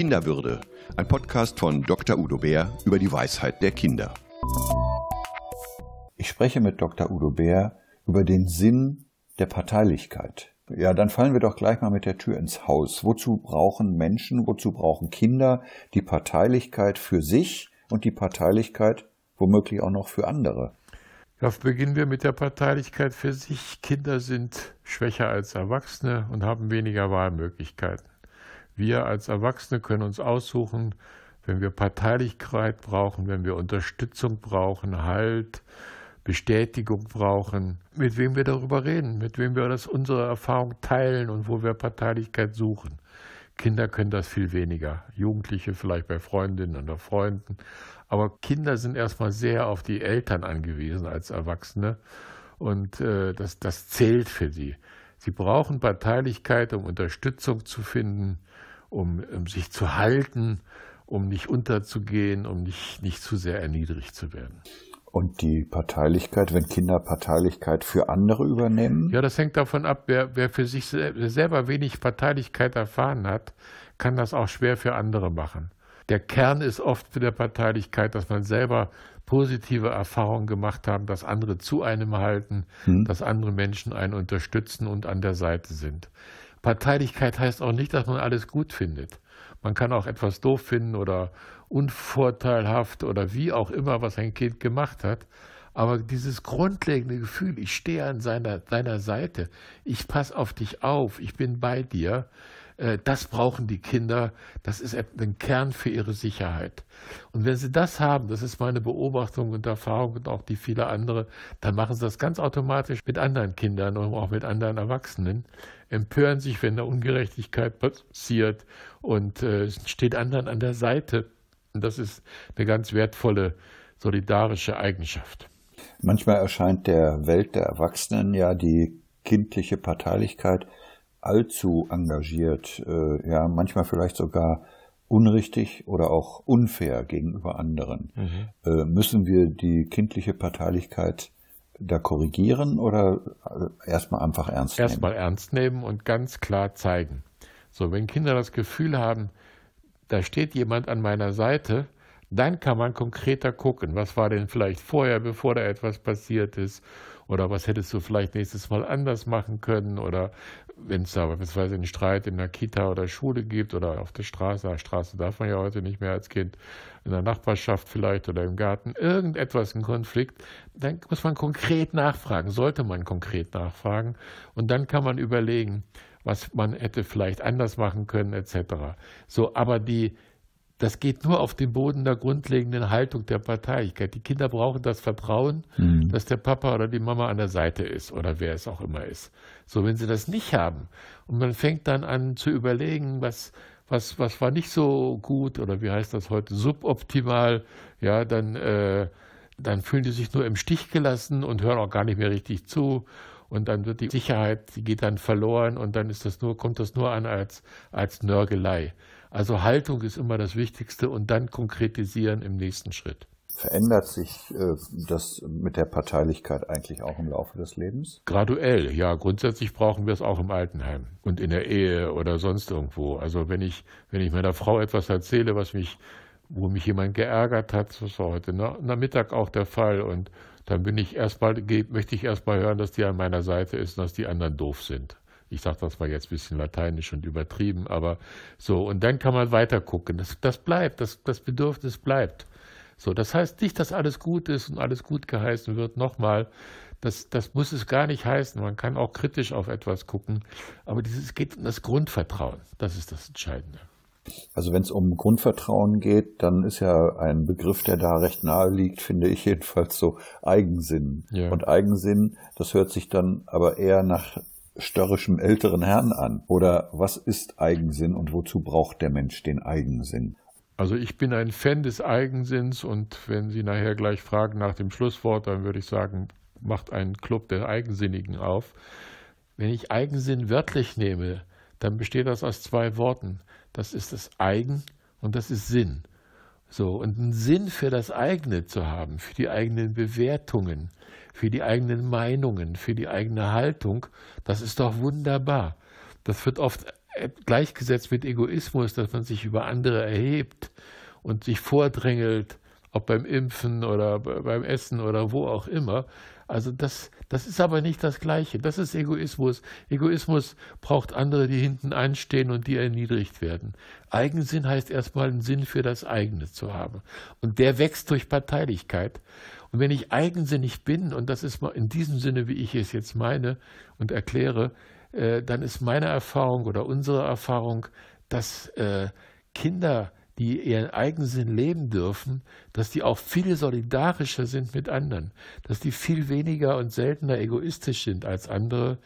Kinderwürde, ein Podcast von Dr. Udo Bär über die Weisheit der Kinder. Ich spreche mit Dr. Udo Bär über den Sinn der Parteilichkeit. Ja, dann fallen wir doch gleich mal mit der Tür ins Haus. Wozu brauchen Menschen, wozu brauchen Kinder die Parteilichkeit für sich und die Parteilichkeit womöglich auch noch für andere? Ja, beginnen wir mit der Parteilichkeit für sich. Kinder sind schwächer als Erwachsene und haben weniger Wahlmöglichkeiten. Wir als Erwachsene können uns aussuchen, wenn wir Parteilichkeit brauchen, wenn wir Unterstützung brauchen, Halt, Bestätigung brauchen, mit wem wir darüber reden, mit wem wir das unsere Erfahrung teilen und wo wir Parteilichkeit suchen. Kinder können das viel weniger. Jugendliche vielleicht bei Freundinnen oder Freunden. Aber Kinder sind erstmal sehr auf die Eltern angewiesen als Erwachsene. Und äh, das, das zählt für sie. Sie brauchen Parteilichkeit, um Unterstützung zu finden, um, um sich zu halten, um nicht unterzugehen, um nicht, nicht zu sehr erniedrigt zu werden. Und die Parteilichkeit, wenn Kinder Parteilichkeit für andere übernehmen? Ja, das hängt davon ab, wer, wer für sich selber wenig Parteilichkeit erfahren hat, kann das auch schwer für andere machen. Der Kern ist oft für der Parteilichkeit, dass man selber positive Erfahrungen gemacht haben, dass andere zu einem halten, hm. dass andere Menschen einen unterstützen und an der Seite sind. Parteilichkeit heißt auch nicht, dass man alles gut findet. Man kann auch etwas doof finden oder unvorteilhaft oder wie auch immer, was ein Kind gemacht hat. Aber dieses grundlegende Gefühl, ich stehe an seiner, deiner Seite, ich passe auf dich auf, ich bin bei dir, das brauchen die Kinder. Das ist ein Kern für ihre Sicherheit. Und wenn sie das haben, das ist meine Beobachtung und Erfahrung und auch die viele andere, dann machen sie das ganz automatisch mit anderen Kindern und auch mit anderen Erwachsenen, empören sich, wenn da Ungerechtigkeit passiert und äh, steht anderen an der Seite. Und das ist eine ganz wertvolle solidarische Eigenschaft. Manchmal erscheint der Welt der Erwachsenen ja die kindliche Parteilichkeit allzu engagiert, äh, ja, manchmal vielleicht sogar unrichtig oder auch unfair gegenüber anderen. Mhm. Äh, müssen wir die kindliche Parteilichkeit da korrigieren oder äh, erstmal einfach ernst nehmen? Erstmal ernst nehmen und ganz klar zeigen. So, wenn Kinder das Gefühl haben, da steht jemand an meiner Seite, dann kann man konkreter gucken, was war denn vielleicht vorher, bevor da etwas passiert ist, oder was hättest du vielleicht nächstes Mal anders machen können, oder wenn es da beispielsweise einen Streit in der Kita oder Schule gibt oder auf der Straße, auf der Straße darf man ja heute nicht mehr als Kind, in der Nachbarschaft vielleicht oder im Garten, irgendetwas, ein Konflikt, dann muss man konkret nachfragen, sollte man konkret nachfragen und dann kann man überlegen, was man hätte vielleicht anders machen können, etc. So, aber die, das geht nur auf dem Boden der grundlegenden Haltung der Parteilichkeit. Die Kinder brauchen das Vertrauen, mhm. dass der Papa oder die Mama an der Seite ist oder wer es auch immer ist. So, wenn sie das nicht haben und man fängt dann an zu überlegen, was, was, was war nicht so gut oder wie heißt das heute, suboptimal, ja, dann, äh, dann fühlen die sich nur im Stich gelassen und hören auch gar nicht mehr richtig zu. Und dann wird die Sicherheit, die geht dann verloren und dann ist das nur, kommt das nur an als, als Nörgelei. Also Haltung ist immer das Wichtigste und dann konkretisieren im nächsten Schritt. Verändert sich äh, das mit der Parteilichkeit eigentlich auch im Laufe des Lebens? Graduell, ja. Grundsätzlich brauchen wir es auch im Altenheim und in der Ehe oder sonst irgendwo. Also wenn ich, wenn ich meiner Frau etwas erzähle, was mich, wo mich jemand geärgert hat, das war heute Nachmittag auch der Fall und dann bin ich erstmal, möchte ich erstmal hören, dass die an meiner Seite ist und dass die anderen doof sind. Ich sage das mal jetzt ein bisschen lateinisch und übertrieben, aber so, und dann kann man weiter gucken. Das, das bleibt, das, das Bedürfnis bleibt. So, das heißt nicht, dass alles gut ist und alles gut geheißen wird. Nochmal, das, das muss es gar nicht heißen. Man kann auch kritisch auf etwas gucken. Aber dieses geht um das Grundvertrauen. Das ist das Entscheidende. Also wenn es um Grundvertrauen geht, dann ist ja ein Begriff, der da recht nahe liegt, finde ich jedenfalls so Eigensinn. Ja. Und Eigensinn, das hört sich dann aber eher nach störrischem älteren Herrn an? Oder was ist Eigensinn und wozu braucht der Mensch den Eigensinn? Also ich bin ein Fan des Eigensinns und wenn Sie nachher gleich fragen nach dem Schlusswort, dann würde ich sagen, macht einen Club der Eigensinnigen auf. Wenn ich Eigensinn wörtlich nehme, dann besteht das aus zwei Worten. Das ist das Eigen und das ist Sinn. So, und einen Sinn für das eigene zu haben, für die eigenen Bewertungen, für die eigenen Meinungen, für die eigene Haltung, das ist doch wunderbar. Das wird oft gleichgesetzt mit Egoismus, dass man sich über andere erhebt und sich vordrängelt, ob beim Impfen oder beim Essen oder wo auch immer. Also das, das ist aber nicht das Gleiche. Das ist Egoismus. Egoismus braucht andere, die hinten anstehen und die erniedrigt werden. Eigensinn heißt erstmal einen Sinn für das eigene zu haben. Und der wächst durch Parteilichkeit. Und wenn ich eigensinnig bin, und das ist mal in diesem Sinne, wie ich es jetzt meine und erkläre, äh, dann ist meine Erfahrung oder unsere Erfahrung, dass äh, Kinder die ihren Eigensinn leben dürfen, dass die auch viel solidarischer sind mit anderen, dass die viel weniger und seltener egoistisch sind als andere.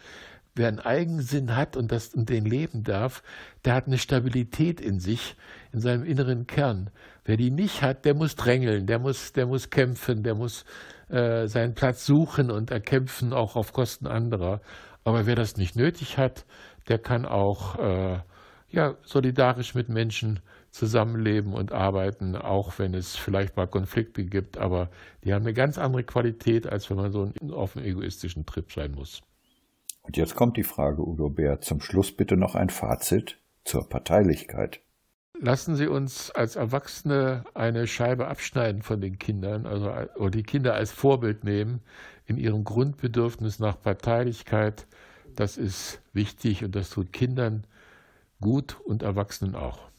Wer einen Eigensinn hat und, das, und den leben darf, der hat eine Stabilität in sich, in seinem inneren Kern. Wer die nicht hat, der muss drängeln, der muss, der muss kämpfen, der muss äh, seinen Platz suchen und erkämpfen, auch auf Kosten anderer. Aber wer das nicht nötig hat, der kann auch äh, ja, solidarisch mit Menschen zusammenleben und arbeiten, auch wenn es vielleicht mal Konflikte gibt, aber die haben eine ganz andere Qualität, als wenn man so auf einem egoistischen Trip sein muss. Und jetzt kommt die Frage, Udo Bär, zum Schluss bitte noch ein Fazit zur Parteilichkeit. Lassen Sie uns als Erwachsene eine Scheibe abschneiden von den Kindern, also oder die Kinder als Vorbild nehmen in ihrem Grundbedürfnis nach Parteilichkeit. Das ist wichtig und das tut Kindern gut und Erwachsenen auch.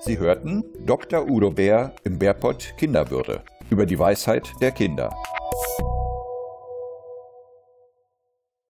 Sie hörten Dr. Udo Bär im Bärpott Kinderwürde über die Weisheit der Kinder.